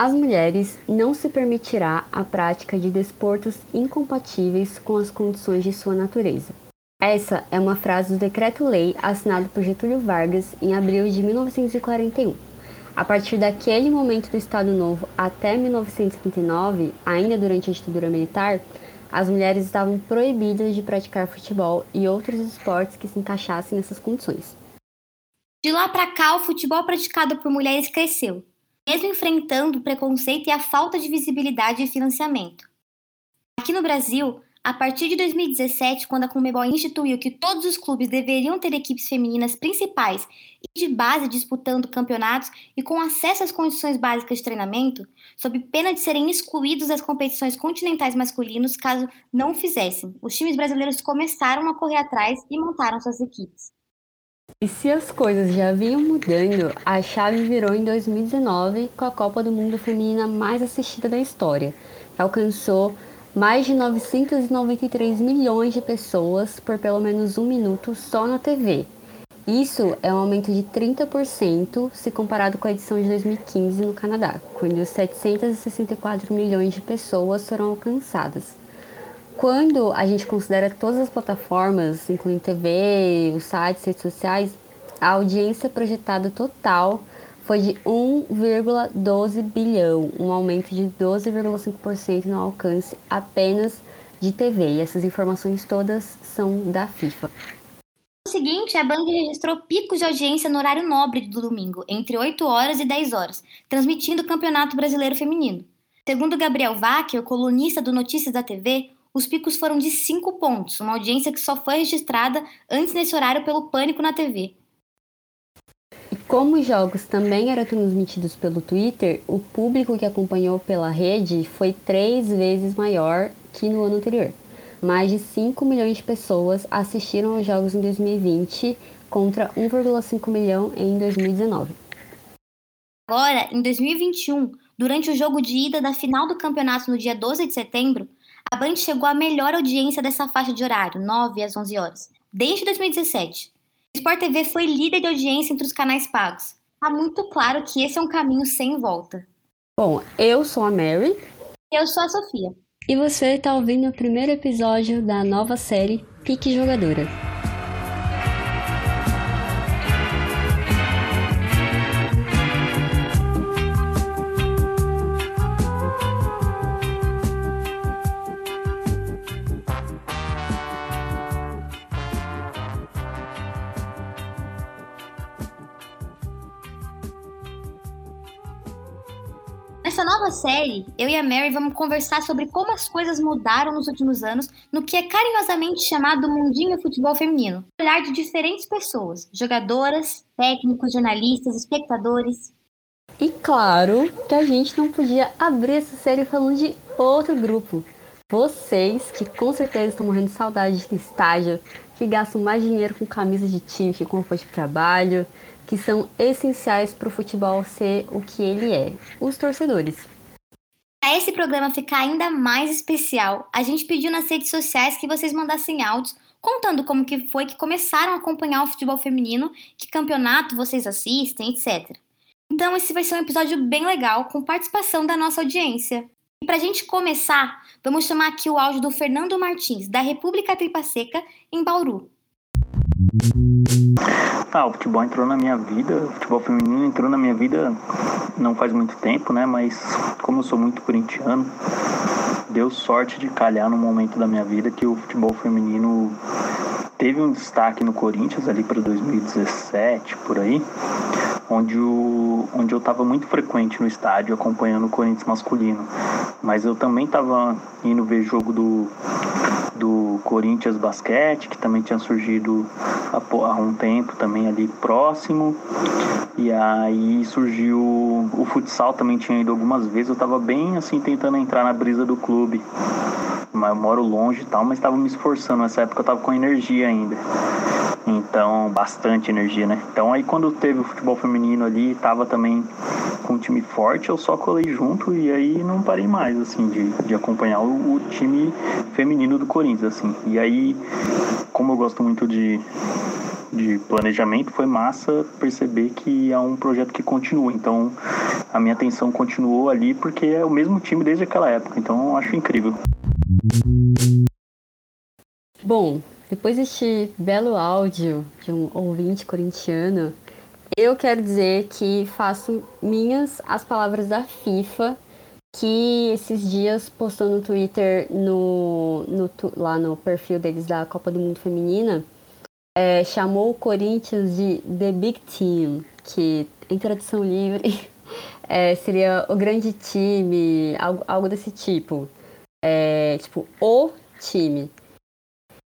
As mulheres não se permitirá a prática de desportos incompatíveis com as condições de sua natureza. Essa é uma frase do decreto-lei assinado por Getúlio Vargas em abril de 1941. A partir daquele momento do Estado Novo até 1939, ainda durante a ditadura militar, as mulheres estavam proibidas de praticar futebol e outros esportes que se encaixassem nessas condições. De lá para cá, o futebol praticado por mulheres cresceu, mesmo enfrentando o preconceito e a falta de visibilidade e financiamento. Aqui no Brasil, a partir de 2017, quando a Comebol instituiu que todos os clubes deveriam ter equipes femininas principais e de base disputando campeonatos e com acesso às condições básicas de treinamento, sob pena de serem excluídos das competições continentais masculinos caso não fizessem, os times brasileiros começaram a correr atrás e montaram suas equipes. E se as coisas já vinham mudando, a chave virou em 2019 com a Copa do Mundo Feminina mais assistida da história, alcançou mais de 993 milhões de pessoas por pelo menos um minuto só na TV. Isso é um aumento de 30% se comparado com a edição de 2015 no Canadá, quando 764 milhões de pessoas foram alcançadas. Quando a gente considera todas as plataformas, incluindo TV, os sites, redes sociais, a audiência projetada total foi de 1,12 bilhão, um aumento de 12,5% no alcance apenas de TV. E essas informações todas são da FIFA. No seguinte, a Band registrou picos de audiência no horário nobre do domingo, entre 8 horas e 10 horas, transmitindo o Campeonato Brasileiro Feminino. Segundo Gabriel Wacker, colunista do Notícias da TV, os picos foram de 5 pontos, uma audiência que só foi registrada antes nesse horário pelo Pânico na TV. E como os jogos também eram transmitidos pelo Twitter, o público que acompanhou pela rede foi três vezes maior que no ano anterior. Mais de 5 milhões de pessoas assistiram aos jogos em 2020 contra 1,5 milhão em 2019. Agora, em 2021, durante o jogo de ida da final do campeonato no dia 12 de setembro, a Band chegou à melhor audiência dessa faixa de horário, 9 às 11 horas, desde 2017. O Sport TV foi líder de audiência entre os canais pagos. Está muito claro que esse é um caminho sem volta. Bom, eu sou a Mary. Eu sou a Sofia. E você está ouvindo o primeiro episódio da nova série Pique Jogadora. Série, eu e a Mary vamos conversar sobre como as coisas mudaram nos últimos anos no que é carinhosamente chamado mundinho futebol feminino. Olhar de diferentes pessoas, jogadoras, técnicos, jornalistas, espectadores. E claro que a gente não podia abrir essa série falando de outro grupo. Vocês, que com certeza estão morrendo de saudade de estágio, que gastam mais dinheiro com camisa de time que com roupa de trabalho, que são essenciais para o futebol ser o que ele é, os torcedores. Para esse programa ficar ainda mais especial, a gente pediu nas redes sociais que vocês mandassem áudios contando como que foi que começaram a acompanhar o futebol feminino, que campeonato vocês assistem, etc. Então esse vai ser um episódio bem legal, com participação da nossa audiência. E para a gente começar, vamos chamar aqui o áudio do Fernando Martins, da República Tripaceca, em Bauru. Ah, o futebol entrou na minha vida, o futebol feminino entrou na minha vida não faz muito tempo, né? Mas como eu sou muito corintiano, deu sorte de calhar no momento da minha vida que o futebol feminino teve um destaque no Corinthians ali para 2017, por aí, onde, o, onde eu estava muito frequente no estádio acompanhando o Corinthians masculino. Mas eu também estava indo ver jogo do, do Corinthians Basquete, que também tinha surgido há, um tempo também ali próximo. E aí surgiu o futsal também tinha ido algumas vezes. Eu estava bem assim tentando entrar na brisa do clube. Mas eu moro longe e tal, mas estava me esforçando. Nessa época eu estava com energia ainda. Então, bastante energia, né? Então aí quando teve o futebol feminino ali, tava também com um time forte, eu só colei junto e aí não parei mais, assim, de, de acompanhar o, o time feminino do Corinthians, assim. E aí, como eu gosto muito de de planejamento, foi massa perceber que é um projeto que continua. Então, a minha atenção continuou ali porque é o mesmo time desde aquela época. Então, acho incrível. Bom, depois deste belo áudio de um ouvinte corintiano, eu quero dizer que faço minhas as palavras da FIFA, que esses dias postou no Twitter, no, no lá no perfil deles da Copa do Mundo Feminina, é, chamou o Corinthians de The Big Team, que em tradução livre é, seria o grande time, algo, algo desse tipo. É, tipo, o time.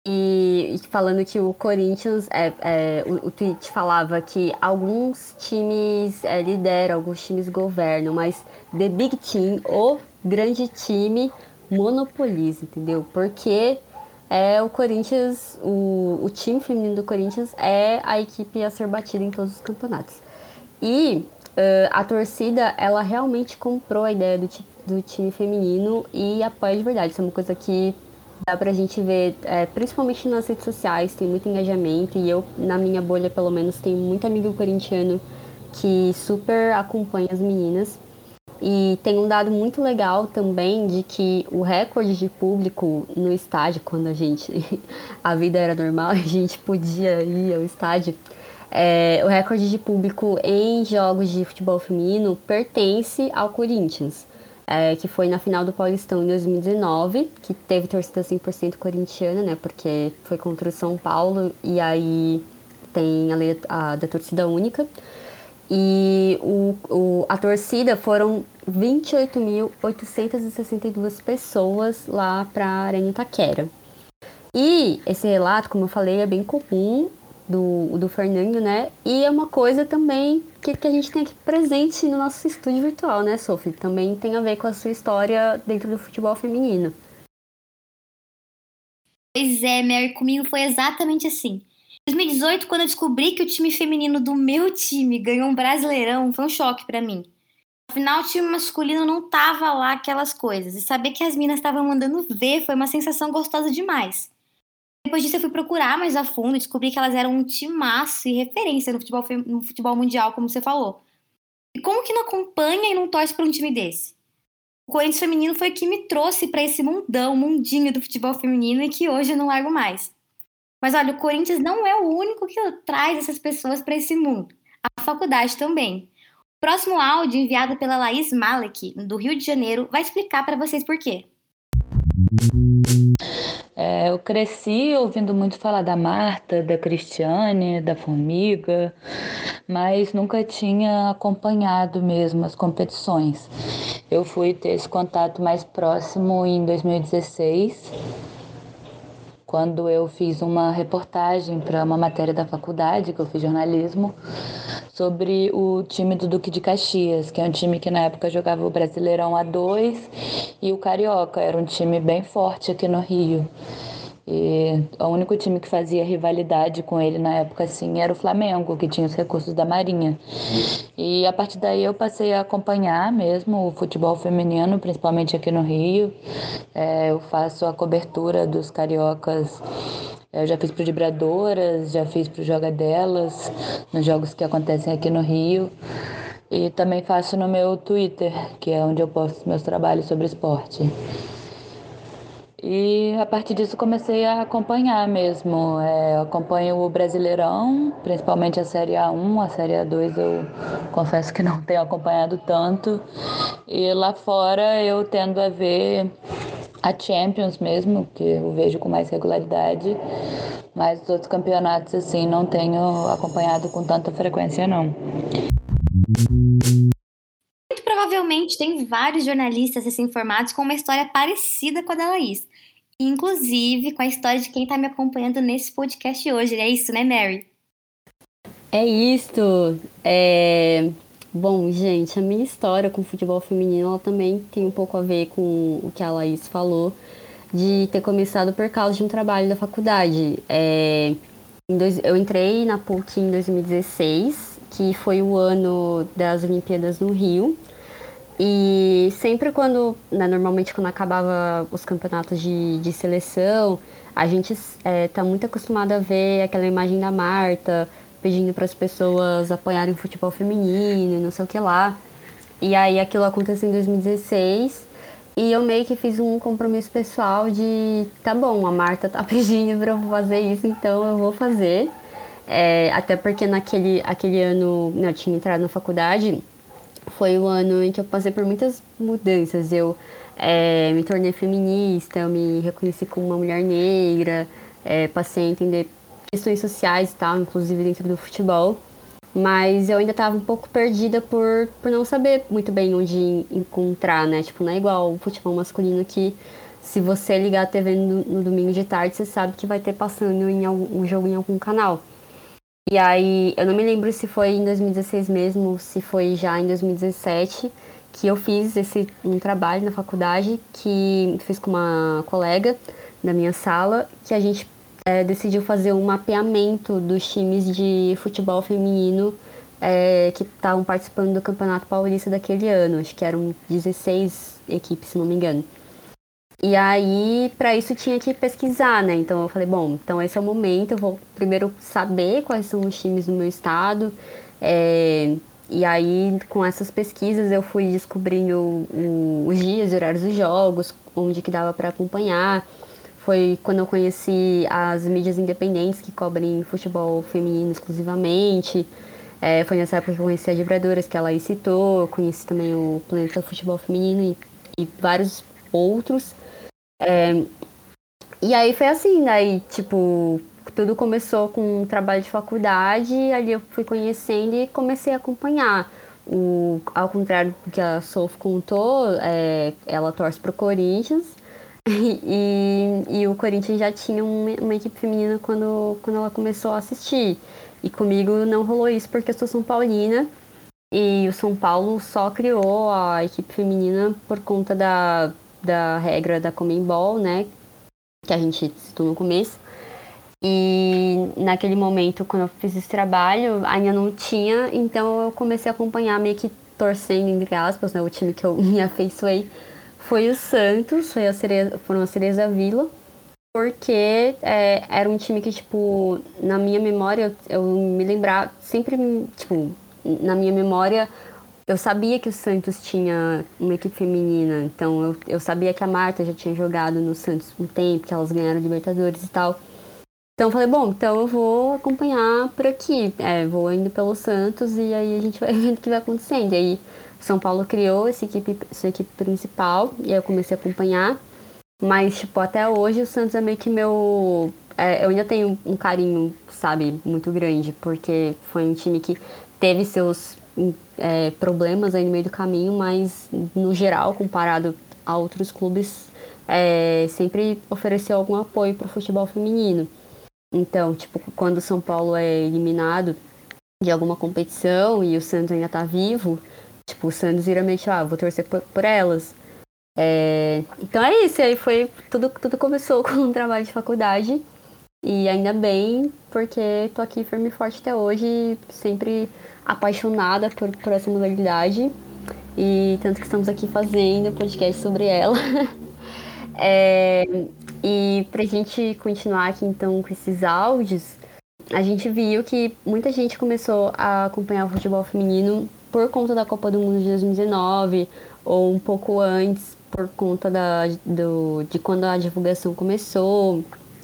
E, falando que o Corinthians, é, é, o, o, tweet falava que alguns times é, lideram, alguns times governam, mas The Big Team, o grande time, monopoliza, entendeu? Porque é o Corinthians, o, o time feminino do Corinthians é a equipe a ser batida em todos os campeonatos. E uh, a torcida, ela realmente comprou a ideia do, do time feminino e apoia de verdade. Isso é uma coisa que Dá pra gente ver, é, principalmente nas redes sociais, tem muito engajamento e eu, na minha bolha, pelo menos, tenho muito amigo corintiano que super acompanha as meninas. E tem um dado muito legal também de que o recorde de público no estádio, quando a gente. a vida era normal, a gente podia ir ao estádio. É, o recorde de público em jogos de futebol feminino pertence ao Corinthians é, que foi na final do Paulistão em 2019, que teve torcida 100% corintiana, né? Porque foi contra o São Paulo e aí tem a lei a, da torcida única. E o, o, a torcida foram 28.862 pessoas lá para a Arena Itaquera. E esse relato, como eu falei, é bem comum do, do Fernando, né? E é uma coisa também que, que a gente tem aqui presente no nosso estúdio virtual, né, Sophie? Também tem a ver com a sua história dentro do futebol feminino. Pois é, Mary, comigo foi exatamente assim. Em 2018, quando eu descobri que o time feminino do meu time ganhou um brasileirão, foi um choque para mim. Afinal, o time masculino não tava lá aquelas coisas. E saber que as minas estavam mandando ver foi uma sensação gostosa demais. Depois disso, eu fui procurar mais a fundo e descobri que elas eram um timaço e referência no futebol, no futebol mundial, como você falou. E como que não acompanha e não torce para um time desse? O Corinthians feminino foi o que me trouxe para esse mundão, mundinho do futebol feminino e que hoje eu não largo mais. Mas olha, o Corinthians não é o único que traz essas pessoas para esse mundo. A faculdade também. O próximo áudio, enviado pela Laís Malek, do Rio de Janeiro, vai explicar para vocês por quê. É, eu cresci ouvindo muito falar da Marta, da Cristiane, da Formiga, mas nunca tinha acompanhado mesmo as competições. Eu fui ter esse contato mais próximo em 2016, quando eu fiz uma reportagem para uma matéria da faculdade, que eu fiz jornalismo, sobre o time do Duque de Caxias, que é um time que na época jogava o Brasileirão A2 e o Carioca, era um time bem forte aqui no Rio. E o único time que fazia rivalidade com ele na época assim era o Flamengo, que tinha os recursos da Marinha. E a partir daí eu passei a acompanhar mesmo o futebol feminino, principalmente aqui no Rio. É, eu faço a cobertura dos cariocas eu já fiz para Vibradoras, já fiz para Joga Delas, nos jogos que acontecem aqui no Rio. E também faço no meu Twitter, que é onde eu posto meus trabalhos sobre esporte. E a partir disso comecei a acompanhar mesmo. É, acompanho o Brasileirão, principalmente a Série A1, a Série A2 eu confesso que não tenho acompanhado tanto. E lá fora eu tendo a ver a Champions mesmo, que eu vejo com mais regularidade, mas os outros campeonatos assim não tenho acompanhado com tanta frequência não. Provavelmente tem vários jornalistas recém-formados com uma história parecida com a da Laís. Inclusive com a história de quem está me acompanhando nesse podcast hoje. É isso, né, Mary? É isso. É... Bom, gente, a minha história com o futebol feminino ela também tem um pouco a ver com o que a Laís falou, de ter começado por causa de um trabalho da faculdade. É, eu entrei na PUC em 2016, que foi o ano das Olimpíadas no Rio, E sempre quando, né, normalmente quando acabava os campeonatos de, de seleção, a gente é, tá muito acostumado a ver aquela imagem da Marta pedindo para as pessoas apoiarem o futebol feminino, não sei o que lá. E aí aquilo aconteceu em 2016 e eu meio que fiz um compromisso pessoal de tá bom, a Marta tá pedindo para eu fazer isso, então eu vou fazer. É, até porque naquele aquele ano né, eu tinha entrado na faculdade, foi o ano em que eu passei por muitas mudanças. Eu é, me tornei feminista, eu me reconheci como uma mulher negra, é, passei a entender questões sociais e tal, inclusive dentro do futebol mas eu ainda estava um pouco perdida por, por não saber muito bem onde encontrar, né? Tipo, não é igual o futebol masculino que se você ligar a TV no, no domingo de tarde, você sabe que vai ter passando em algum, um jogo em algum canal. E aí, eu não me lembro se foi em 2016 mesmo, se foi já em 2017, que eu fiz esse um trabalho na faculdade que fiz com uma colega da minha sala, que a gente é, decidiu fazer um mapeamento dos times de futebol feminino é, que estavam participando do Campeonato Paulista daquele ano. Acho que eram 16 equipes, se não me engano. E aí, para isso tinha que pesquisar, né? Então eu falei, bom, então esse é o momento, eu vou primeiro saber quais são os times do meu estado. É, e aí, com essas pesquisas, eu fui descobrindo o, os dias e horários dos jogos, onde que dava para acompanhar. Foi quando eu conheci as mídias independentes que cobrem futebol feminino exclusivamente. É, foi nessa época que eu conheci a Vibradoras, que ela aí citou. conheci também o Planeta Futebol Feminino e, e vários outros. É, e aí foi assim, daí, tipo, tudo começou com um trabalho de faculdade, ali eu fui conhecendo e comecei a acompanhar. O, ao contrário do que a Sof contou, é, ela torce pro Corinthians. E, e, o Corinthians já tinha uma, uma, equipe feminina quando, quando ela começou a assistir. E comigo não rolou isso porque eu sou São Paulina. E o São Paulo só criou a equipe feminina por conta da, da regra da Comembol, né? Que a gente citou no começo. E naquele momento, quando eu fiz esse trabalho, ainda não tinha, então eu comecei a acompanhar meio que torcendo, entre aspas, né? O time que eu me afeiçoei foi o Santos, foi a Cereza, foram a Cereza Vila, porque é, era um time que, tipo, na minha memória, eu, eu me lembrava, sempre, tipo, na minha memória, eu sabia que o Santos tinha uma equipe feminina, então eu, eu sabia que a Marta já tinha jogado no Santos um tempo, que elas ganharam Libertadores e tal. Então eu falei, bom, então eu vou acompanhar por aqui, é, vou indo pelo Santos e aí a gente vai vendo o que vai acontecendo. E aí são Paulo criou essa equipe, essa equipe principal e aí eu comecei a acompanhar. Mas, tipo, até hoje o Santos é meio que meu. É, eu ainda tenho um carinho, sabe, muito grande, porque foi um time que teve seus é, problemas aí no meio do caminho, mas no geral, comparado a outros clubes, é, sempre ofereceu algum apoio para o futebol feminino. Então, tipo, quando o São Paulo é eliminado de alguma competição e o Santos ainda está vivo, Tipo, o Santos que, ah, vou torcer por, por elas. É, então é isso, aí foi. Tudo, tudo começou com um trabalho de faculdade. E ainda bem, porque tô aqui firme e forte até hoje, sempre apaixonada por, por essa modalidade. E tanto que estamos aqui fazendo podcast sobre ela. é, e pra gente continuar aqui então com esses áudios, a gente viu que muita gente começou a acompanhar o futebol feminino por conta da Copa do Mundo de 2019 ou um pouco antes por conta da, do, de quando a divulgação começou.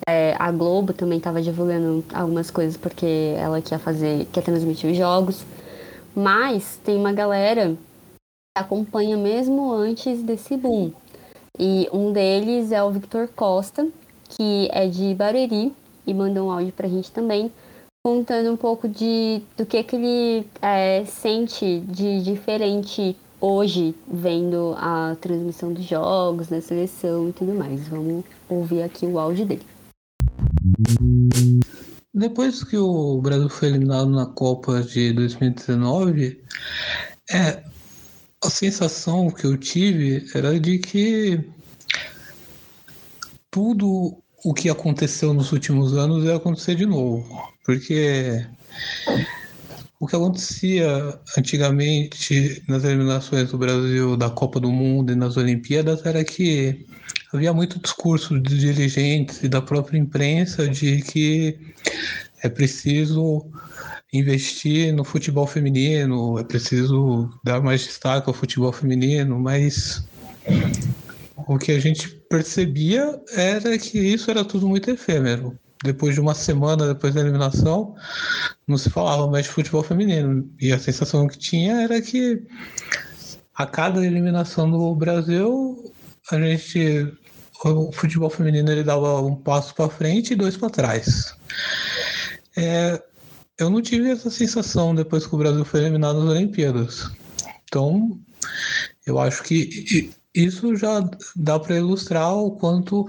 É, a Globo também estava divulgando algumas coisas porque ela quer fazer, quer transmitir os jogos. Mas tem uma galera que acompanha mesmo antes desse boom. E um deles é o Victor Costa, que é de Barueri e mandou um áudio pra gente também, contando um pouco de do que, que ele é, sente de diferente hoje vendo a transmissão dos jogos, da seleção e tudo mais. Vamos ouvir aqui o áudio dele. Depois que o Brasil foi eliminado na Copa de 2019, é, a sensação que eu tive era de que tudo o que aconteceu nos últimos anos ia acontecer de novo. Porque o que acontecia antigamente nas eliminações do Brasil da Copa do Mundo e nas Olimpíadas era que havia muito discurso de dirigentes e da própria imprensa de que é preciso investir no futebol feminino, é preciso dar mais destaque ao futebol feminino, mas o que a gente percebia era que isso era tudo muito efêmero. Depois de uma semana depois da eliminação, não se falava mais de futebol feminino. E a sensação que tinha era que a cada eliminação do Brasil, a gente o futebol feminino ele dava um passo para frente e dois para trás. É, eu não tive essa sensação depois que o Brasil foi eliminado nas Olimpíadas. Então, eu acho que isso já dá para ilustrar o quanto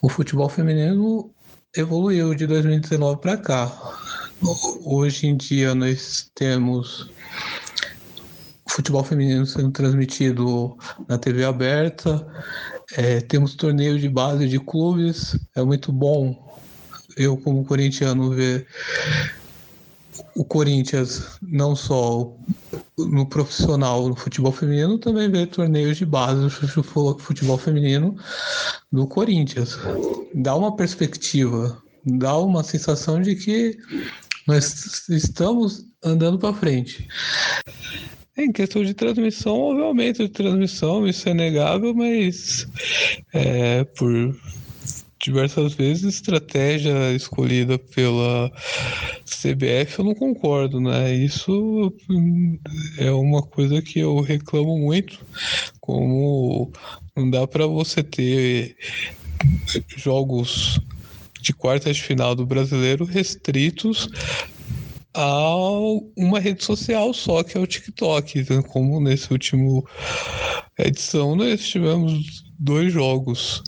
o futebol feminino evoluiu de 2019 para cá. Hoje em dia nós temos futebol feminino sendo transmitido na TV aberta, é, temos torneio de base de clubes, é muito bom eu como corintiano ver o Corinthians não só no profissional no futebol feminino, também ver torneios de base do futebol feminino do Corinthians. Dá uma perspectiva, dá uma sensação de que nós estamos andando para frente. Em questão de transmissão, houve aumento de transmissão, isso é negável, mas é, por diversas vezes estratégia escolhida pela CBF eu não concordo, né? Isso é uma coisa que eu reclamo muito, como não dá para você ter jogos de quartas de final do brasileiro restritos a uma rede social só, que é o TikTok. Então, como nesse último edição nós tivemos dois jogos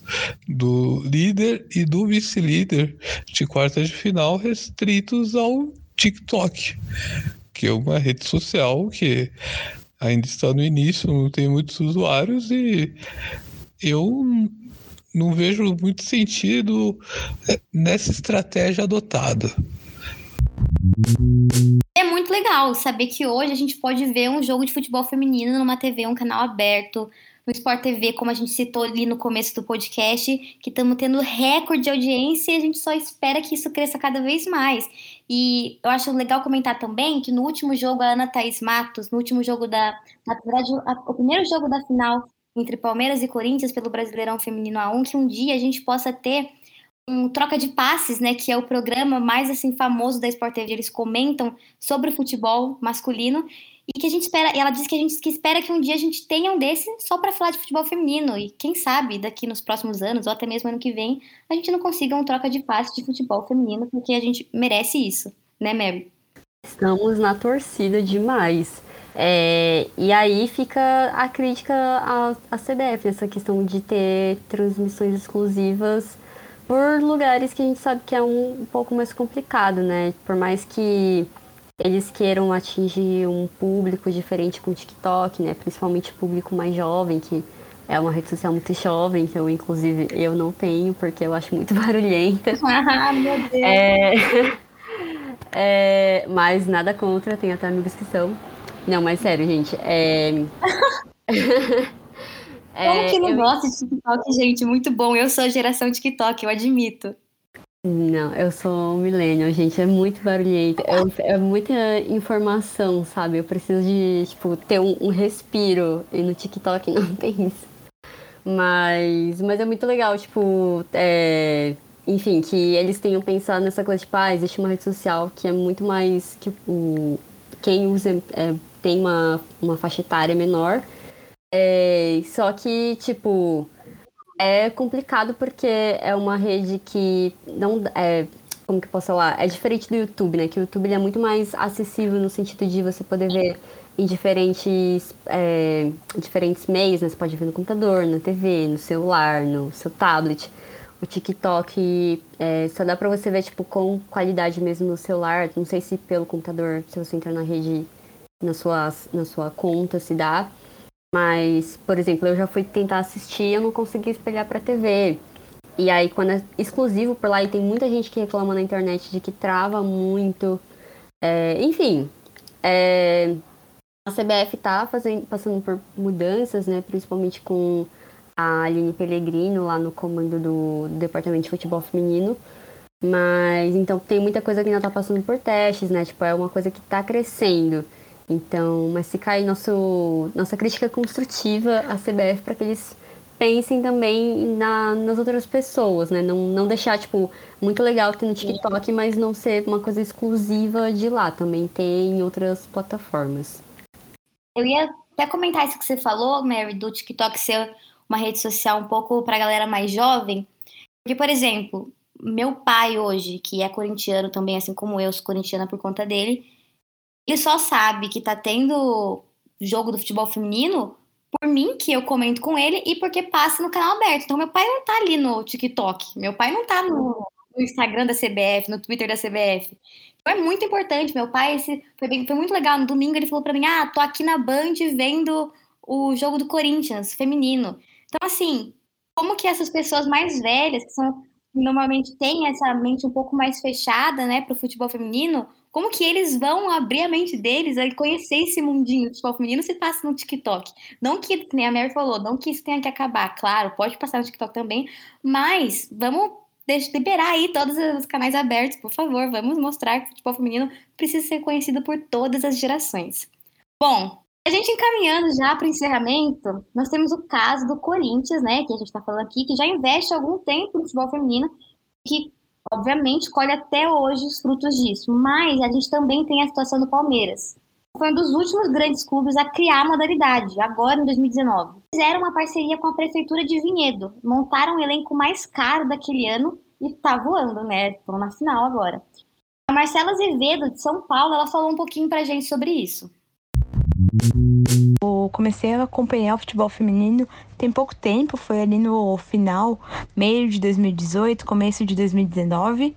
do líder e do vice-líder de quartas de final restritos ao TikTok, que é uma rede social que ainda está no início, não tem muitos usuários e eu não vejo muito sentido nessa estratégia adotada. É muito legal saber que hoje a gente pode ver um jogo de futebol feminino numa TV, um canal aberto, no Sport TV, como a gente citou ali no começo do podcast, que estamos tendo recorde de audiência e a gente só espera que isso cresça cada vez mais. E eu acho legal comentar também que no último jogo, a Ana Thaís Matos, no último jogo da. Na verdade, o primeiro jogo da final entre Palmeiras e Corinthians pelo Brasileirão Feminino A1, que um dia a gente possa ter um troca de passes, né, que é o programa mais assim famoso da Sport TV, eles comentam sobre o futebol masculino e que a gente espera, ela disse que a gente que espera que um dia a gente tenha um desse só para falar de futebol feminino e quem sabe daqui nos próximos anos ou até mesmo ano que vem a gente não consiga um troca de passes de futebol feminino porque a gente merece isso, né, Mary? Estamos na torcida demais. É, e aí fica a crítica à, à CBF, essa questão de ter transmissões exclusivas por lugares que a gente sabe que é um, um pouco mais complicado, né? Por mais que eles queiram atingir um público diferente com o TikTok, né? Principalmente público mais jovem, que é uma rede social muito jovem, que eu, inclusive, eu não tenho, porque eu acho muito barulhenta. Ah, meu Deus! É... é... Mas nada contra, tem até amigos que são. Não, mas sério, gente, é... Como que não eu... gosta de TikTok, gente? Muito bom. Eu sou a geração TikTok, eu admito. Não, eu sou millennial, gente. É muito barulhento. É, é, muita informação, sabe? Eu preciso de, tipo, ter um, um, respiro. E no TikTok não tem isso. Mas, mas é muito legal, tipo, é, enfim, que eles tenham pensado nessa coisa, tipo, ah, existe uma rede social que é muito mais que o quem usa é, tem uma, uma faixa etária menor é, só que, tipo, é complicado porque é uma rede que não. É, como que eu posso falar? É diferente do YouTube, né? Que o YouTube é muito mais acessível no sentido de você poder ver em diferentes, é, diferentes meios, né? Você pode ver no computador, na TV, no celular, no seu tablet. O TikTok é, só dá pra você ver, tipo, com qualidade mesmo no celular. Não sei se pelo computador, se você entrar na rede, na sua, na sua conta, se dá. Mas, por exemplo, eu já fui tentar assistir e eu não consegui espelhar pra TV. E aí, quando é exclusivo por lá, e tem muita gente que reclama na internet de que trava muito. É, enfim, É, a CBF está passando por mudanças, né? Principalmente com a Aline Pellegrino lá no comando do, do Departamento de Futebol Feminino. Mas então tem muita coisa que ainda está passando por testes, né? Tipo, é uma coisa que está crescendo. Então, mas fica aí nosso, nossa crítica construtiva à CBF para que eles pensem também na, nas outras pessoas, né? Não, não deixar, tipo, muito legal ter no TikTok, mas não ser uma coisa exclusiva de lá. Também tem em outras plataformas. Eu ia até comentar isso que você falou, Mary, do TikTok ser uma rede social um pouco para a galera mais jovem. Porque, por exemplo, meu pai hoje, que é corintiano também, assim como eu, sou corintiana por conta dele, ele só sabe que tá tendo jogo do futebol feminino por mim, que eu comento com ele, e porque passa no canal aberto. Então, meu pai não tá ali no TikTok, meu pai não tá no, no Instagram da CBF, no Twitter da CBF. Então, é muito importante. Meu pai, esse, foi, bem, foi muito legal. No domingo, ele falou para mim: Ah, tô aqui na Band vendo o jogo do Corinthians feminino. Então, assim, como que essas pessoas mais velhas, que são normalmente têm essa mente um pouco mais fechada, né, para o futebol feminino, como que eles vão abrir a mente deles a conhecer esse mundinho do futebol feminino se passa no TikTok? Não que, nem a Mary falou, não que isso tenha que acabar, claro, pode passar no TikTok também, mas vamos deixa, liberar aí todos os canais abertos, por favor, vamos mostrar que o futebol feminino precisa ser conhecido por todas as gerações. Bom, a gente encaminhando já para o encerramento, nós temos o caso do Corinthians, né, que a gente está falando aqui, que já investe algum tempo no futebol feminino, que obviamente, colhe até hoje os frutos disso. Mas a gente também tem a situação do Palmeiras. Foi um dos últimos grandes clubes a criar a modalidade, agora em 2019. Fizeram uma parceria com a Prefeitura de Vinhedo, montaram o um elenco mais caro daquele ano e tá voando, né? Estão na final agora. A Marcela Azevedo, de São Paulo, ela falou um pouquinho pra gente sobre isso. Eu comecei a acompanhar o futebol feminino tem pouco tempo, foi ali no final, meio de 2018, começo de 2019,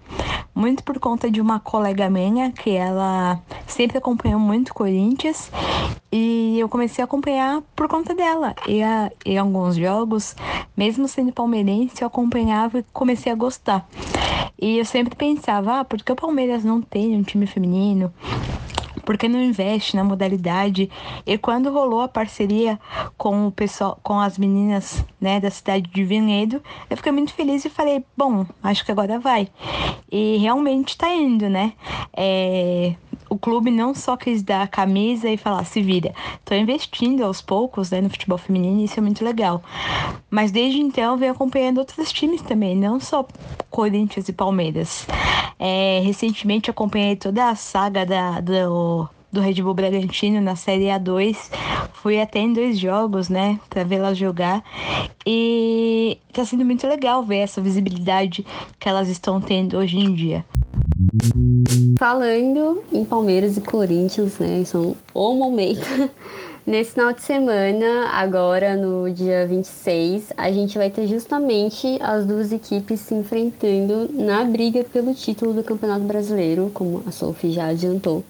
muito por conta de uma colega minha que ela sempre acompanhou muito Corinthians e eu comecei a acompanhar por conta dela. E em alguns jogos, mesmo sendo palmeirense, eu acompanhava e comecei a gostar. E eu sempre pensava, ah, por que o Palmeiras não tem um time feminino? Porque não investe na modalidade. E quando rolou a parceria com o pessoal, com as meninas, né, da cidade de Vinhedo, eu fiquei muito feliz e falei, bom, acho que agora vai. E realmente tá indo, né? É, o clube não só quis dar a camisa e falar, se vira. Tô investindo aos poucos né, no futebol feminino e isso é muito legal. Mas desde então venho acompanhando outros times também, não só Corinthians e Palmeiras. É, recentemente acompanhei toda a saga da, do, do Red Bull Bragantino na Série A2. Fui até em dois jogos, né, para vê-las jogar. E tá sendo muito legal ver essa visibilidade que elas estão tendo hoje em dia. Falando em Palmeiras e Corinthians, né, são o momento. Nesse final de semana, agora no dia 26, a gente vai ter justamente as duas equipes se enfrentando na briga pelo título do Campeonato Brasileiro, como a Sophie já adiantou.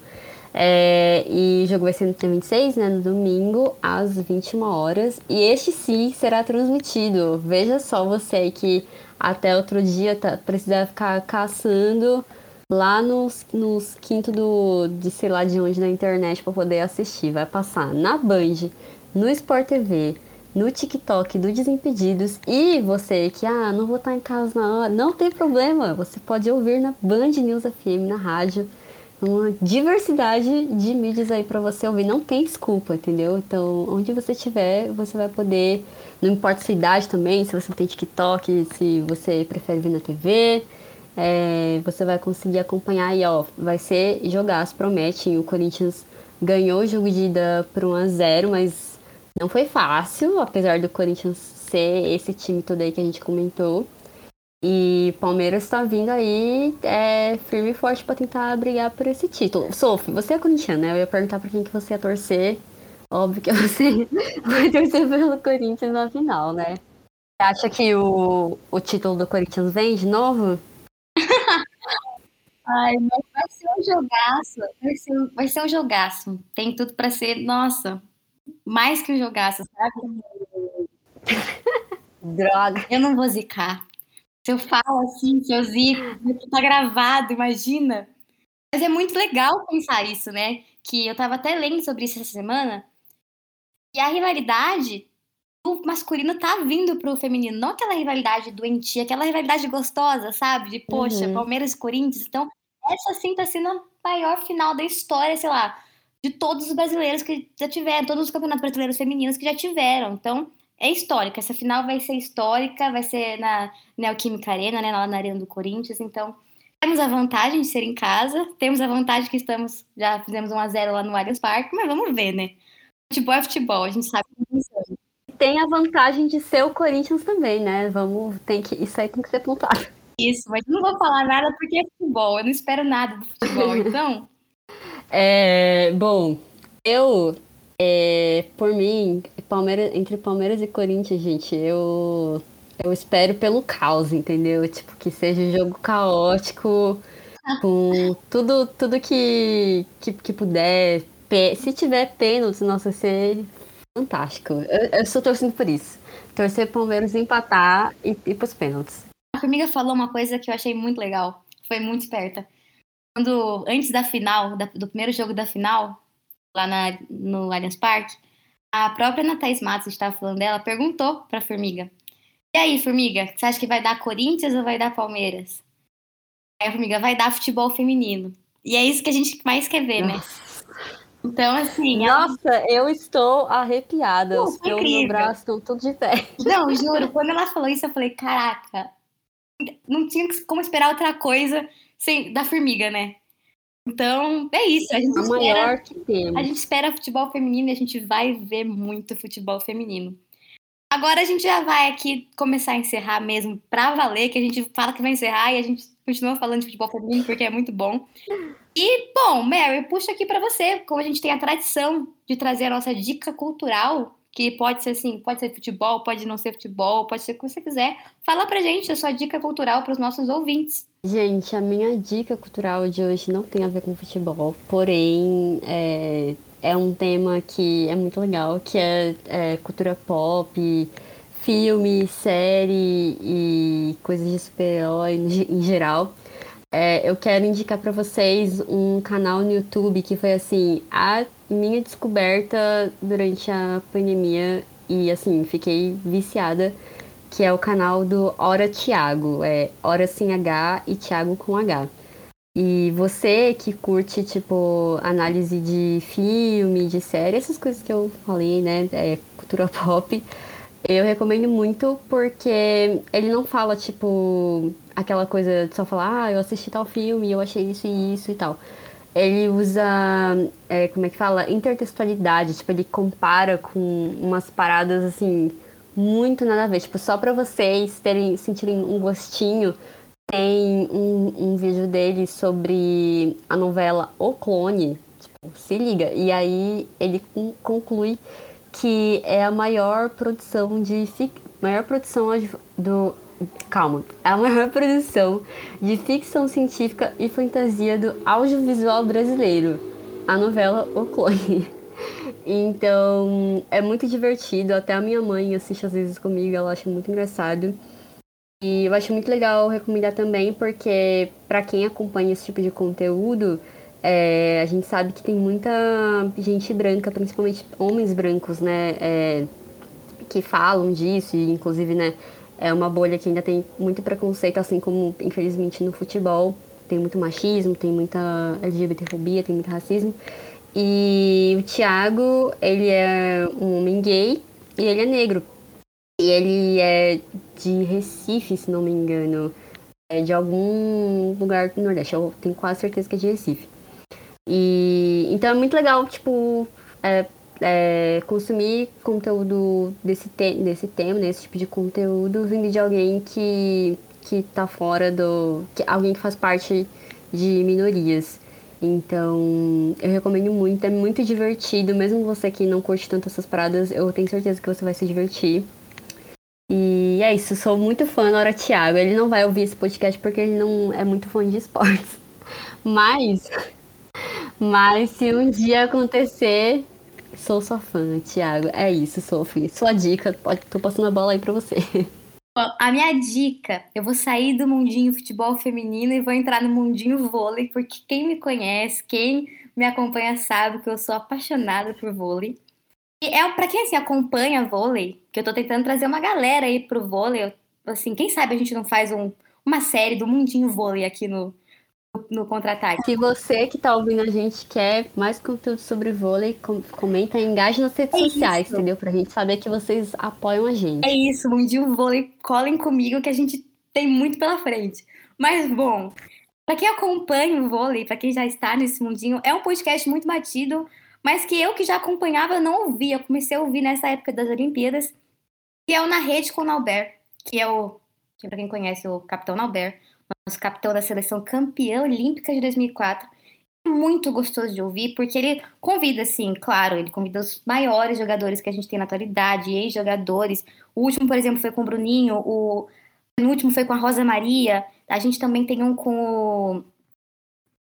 É, e o jogo vai ser no dia 26, né, no domingo, às 21 horas. E este sim será transmitido. Veja só você que até outro dia tá, precisa ficar caçando lá nos, nos quintos do, de sei lá de onde na internet para poder assistir. Vai passar na Band, no Sport TV, no TikTok do Desimpedidos. E você que, ah, não vou estar em casa na hora, não tem problema. Você pode ouvir na Band News FM, na rádio. Uma diversidade de mídias aí para você ouvir. Não tem desculpa, entendeu? Então, onde você estiver, você vai poder. Não importa a sua idade também, se você tem TikTok, se você prefere ver na TV é, você vai conseguir acompanhar aí, ó. Vai ser jogaço, promete. O Corinthians ganhou o jogo de ida por 1 a 0 mas não foi fácil, apesar do Corinthians ser esse time todo aí que a gente comentou. E Palmeiras está vindo aí é, firme e forte para tentar brigar por esse título. Sophie, você é corintiana, né? Eu ia perguntar para quem que você ia torcer. Óbvio que você vai torcer pelo Corinthians na final, né? Você acha que o, o título do Corinthians vem de novo? Ai, mas vai ser um jogaço. Vai ser, vai ser um jogaço. Tem tudo para ser, nossa, mais que um jogaço, sabe? Droga. Eu não vou zicar. Se eu falo assim, se eu zico, tá gravado, imagina. Mas é muito legal pensar isso, né? que eu tava até lendo sobre isso essa semana, e a rivalidade do masculino tá vindo pro feminino, não aquela rivalidade doentia, aquela rivalidade gostosa, sabe? De, poxa, Uhum. Palmeiras e Corinthians. Então, essa sim tá sendo a maior final da história, sei lá, de todos os brasileiros que já tiveram, todos os campeonatos brasileiros femininos que já tiveram. Então, é histórica. Essa final vai ser histórica, vai ser na Neoquímica Arena, né, lá na Arena do Corinthians. Então, temos a vantagem de ser em casa, temos a vantagem que estamos, já fizemos 1 a 0 lá no Allianz Parque, mas vamos ver, né? Futebol é futebol, a gente sabe como funciona. Tem a vantagem de ser o Corinthians também, né? Vamos, tem que, isso aí tem que ser pontuado. Isso, mas não vou falar nada porque é futebol, eu não espero nada do futebol. Então, É, bom, eu, é, por mim, Palmeiras, entre Palmeiras e Corinthians, gente, eu, eu espero pelo caos, entendeu? Tipo, que seja um jogo caótico, com tudo, tudo que, que, que puder. Se tiver pênalti, nossa, ser fantástico. Eu, eu estou torcendo por isso. Torcer Palmeiras empatar e ir pros pênaltis. a Formiga falou uma coisa que eu achei muito legal, foi muito esperta. Quando, antes da final, da- do primeiro jogo da final, lá na- no Allianz Parque, a própria Ana Thaís Matos, que estava falando dela, perguntou pra Formiga. E aí, Formiga, você acha que vai dar Corinthians ou vai dar Palmeiras? Aí a Formiga, vai dar futebol feminino. E é isso que a gente mais quer ver, né? Então, assim, ela Nossa, eu estou arrepiada. Pô, Os pelos no incrível. braço estão todos de pé. Não, juro, quando ela falou isso, eu falei, caraca, não tinha como esperar outra coisa sem, da formiga, né? Então, é isso. A gente, A espera, maior que a gente espera futebol feminino e a gente vai ver muito futebol feminino. Agora a gente já vai aqui começar a encerrar mesmo pra valer, que a gente fala que vai encerrar e a gente continua falando de futebol feminino porque é muito bom. E, bom, Mary, puxa aqui pra você, como a gente tem a tradição de trazer a nossa dica cultural, que pode ser assim, pode ser futebol, pode não ser futebol, pode ser o que você quiser. Fala pra gente a sua dica cultural para os nossos ouvintes. Gente, a minha dica cultural de hoje não tem a ver com futebol, porém é, é um tema que é muito legal, que é, é cultura pop, filme, série e coisas de super-herói em ge- em geral. É, eu quero indicar pra vocês um canal no YouTube que foi assim a minha descoberta durante a pandemia e assim fiquei viciada, que é o canal do Hora Thiago, é Hora sem H e Thiago com H. E você que curte tipo análise de filme, de série, essas coisas que eu falei, né, é, cultura pop, eu recomendo muito porque ele não fala, tipo, aquela coisa de só falar, ah, eu assisti tal filme, eu achei isso e isso e tal. Ele usa, é, como é que fala? Intertextualidade, tipo, ele compara com umas paradas, assim, muito nada a ver. Tipo, só pra vocês terem, sentirem um gostinho, tem um, um vídeo dele sobre a novela O Clone, tipo, se liga. E aí ele con- conclui que é a maior produção de fic... maior produção do calma, é a maior produção de ficção científica e fantasia do audiovisual brasileiro, a novela O Clone. Então, é muito divertido, até a minha mãe assiste às vezes comigo, ela acha muito engraçado. E eu acho muito legal recomendar também, porque para quem acompanha esse tipo de conteúdo, é, a gente sabe que tem muita gente branca, principalmente homens brancos, né, é, que falam disso, e inclusive, né, é uma bolha que ainda tem muito preconceito, assim como, infelizmente, no futebol. Tem muito machismo, tem muita LGBTfobia, tem muito racismo. E o Thiago, ele é um homem gay e ele é negro. E ele é de Recife, se não me engano. É de algum lugar do Nordeste. Eu tenho quase certeza que é de Recife. E então é muito legal, tipo, é, é, consumir conteúdo desse, te desse tema, né, tipo de conteúdo, vindo de alguém que, que tá fora do. Que, alguém que faz parte de minorias. Então, eu recomendo muito, é muito divertido, mesmo você que não curte tanto essas paradas, eu tenho certeza que você vai se divertir. E é isso, sou muito fã da Hora Thiago. Ele não vai ouvir esse podcast porque ele não é muito fã de esportes. Mas, mas se um dia acontecer, sou sua fã, Thiago. É isso, Sophie. Sua dica, tô passando a bola aí pra você. A minha dica, eu vou sair do mundinho futebol feminino e vou entrar no mundinho vôlei, porque quem me conhece, quem me acompanha sabe que eu sou apaixonada por vôlei. E é para quem assim acompanha vôlei, que eu tô tentando trazer uma galera aí pro vôlei, assim, quem sabe a gente não faz um, uma série do mundinho vôlei aqui no no contra-ataque. Se você que tá ouvindo a gente quer mais conteúdo sobre vôlei, comenta e engaje nas redes é sociais, isso. entendeu? Pra gente saber que vocês apoiam a gente. É isso, Mundinho Vôlei, colhem comigo que a gente tem muito pela frente. Mas, bom, para quem acompanha o vôlei, para quem já está nesse mundinho, é um podcast muito batido, mas que eu que já acompanhava não ouvia. Comecei a ouvir nessa época das Olimpíadas, que é o Na Rede com o Nauber, que é o, que para quem conhece o Capitão Nauber, nosso capitão da seleção campeã olímpica de 2004. É muito gostoso de ouvir, porque ele convida, assim, claro, ele convida os maiores jogadores que a gente tem na atualidade, ex-jogadores. O último, por exemplo, foi com o Bruninho, o último foi com a Rosa Maria. A gente também tem um com o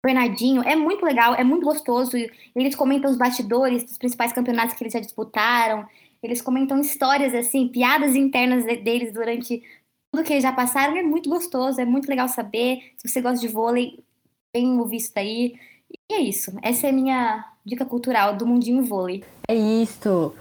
Bernardinho. É muito legal, é muito gostoso. Eles comentam os bastidores dos principais campeonatos que eles já disputaram. Eles comentam histórias, assim, piadas internas deles durante tudo que já passaram. É muito gostoso, é muito legal saber. Se você gosta de vôlei, vem ouvir isso daí. E é isso. Essa é a minha dica cultural do Mundinho Vôlei. É isso.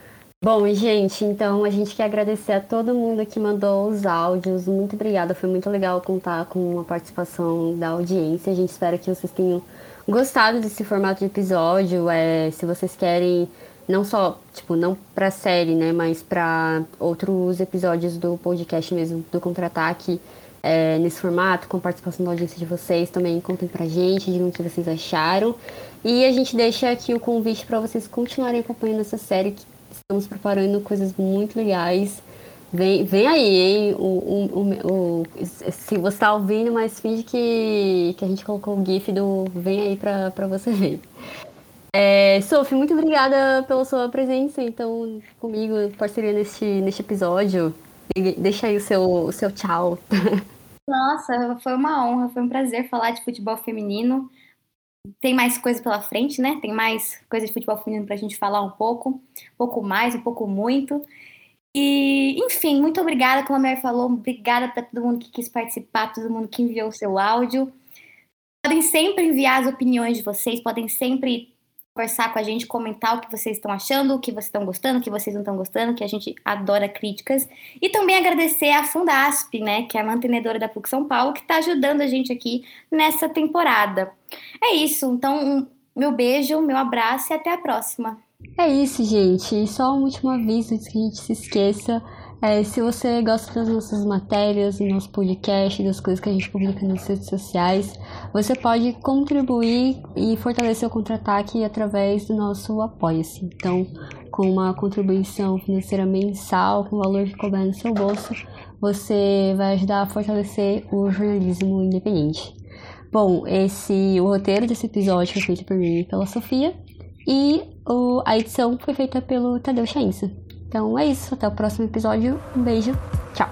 Bom, gente, então a gente quer agradecer a todo mundo que mandou os áudios. Muito obrigada, foi muito legal contar com a participação da audiência. A gente espera que vocês tenham gostado desse formato de episódio. É, se vocês querem, não só, tipo, não pra série, né, mas para outros episódios do podcast mesmo, do Contra-Ataque, é, nesse formato, com participação da audiência de vocês, também contem pra gente, digam o que vocês acharam. E a gente deixa aqui o convite para vocês continuarem acompanhando essa série que Estamos preparando coisas muito legais. Vem, vem aí, hein? O, o, o, se você está ouvindo, mas finge que, que a gente colocou o GIF do Vem aí para você ver. É, Sophie, muito obrigada pela sua presença, então, comigo, parceria neste, neste episódio. Deixa aí o seu, o seu tchau. Nossa, foi uma honra, foi um prazer falar de futebol feminino tem mais coisa pela frente, né? Tem mais coisa de futebol feminino para a gente falar um pouco, um pouco mais, um pouco muito. E, enfim, muito obrigada, como a Mary falou, obrigada para todo mundo que quis participar, todo mundo que enviou o seu áudio. Podem sempre enviar as opiniões de vocês, podem sempre conversar com a gente, comentar o que vocês estão achando, o que vocês estão gostando, o que vocês não estão gostando, que a gente adora críticas. E também agradecer a Fundasp, né, que é a mantenedora da PUC São Paulo, que está ajudando a gente aqui nessa temporada. É isso, então um, meu beijo, meu abraço e até a próxima. É isso, gente. Só um último aviso antes que a gente se esqueça. É, se você gosta das nossas matérias, do nosso podcast, das coisas que a gente publica nas redes sociais, você pode contribuir e fortalecer o contra-ataque através do nosso Apoia-se. Então, com uma contribuição financeira mensal, com o valor que couber no seu bolso, você vai ajudar a fortalecer o jornalismo independente. Bom, esse o roteiro desse episódio foi feito por mim e pela Sofia, e o, a edição foi feita pelo Tadeu Chainsa. Então é isso, até o próximo episódio. Um beijo, tchau!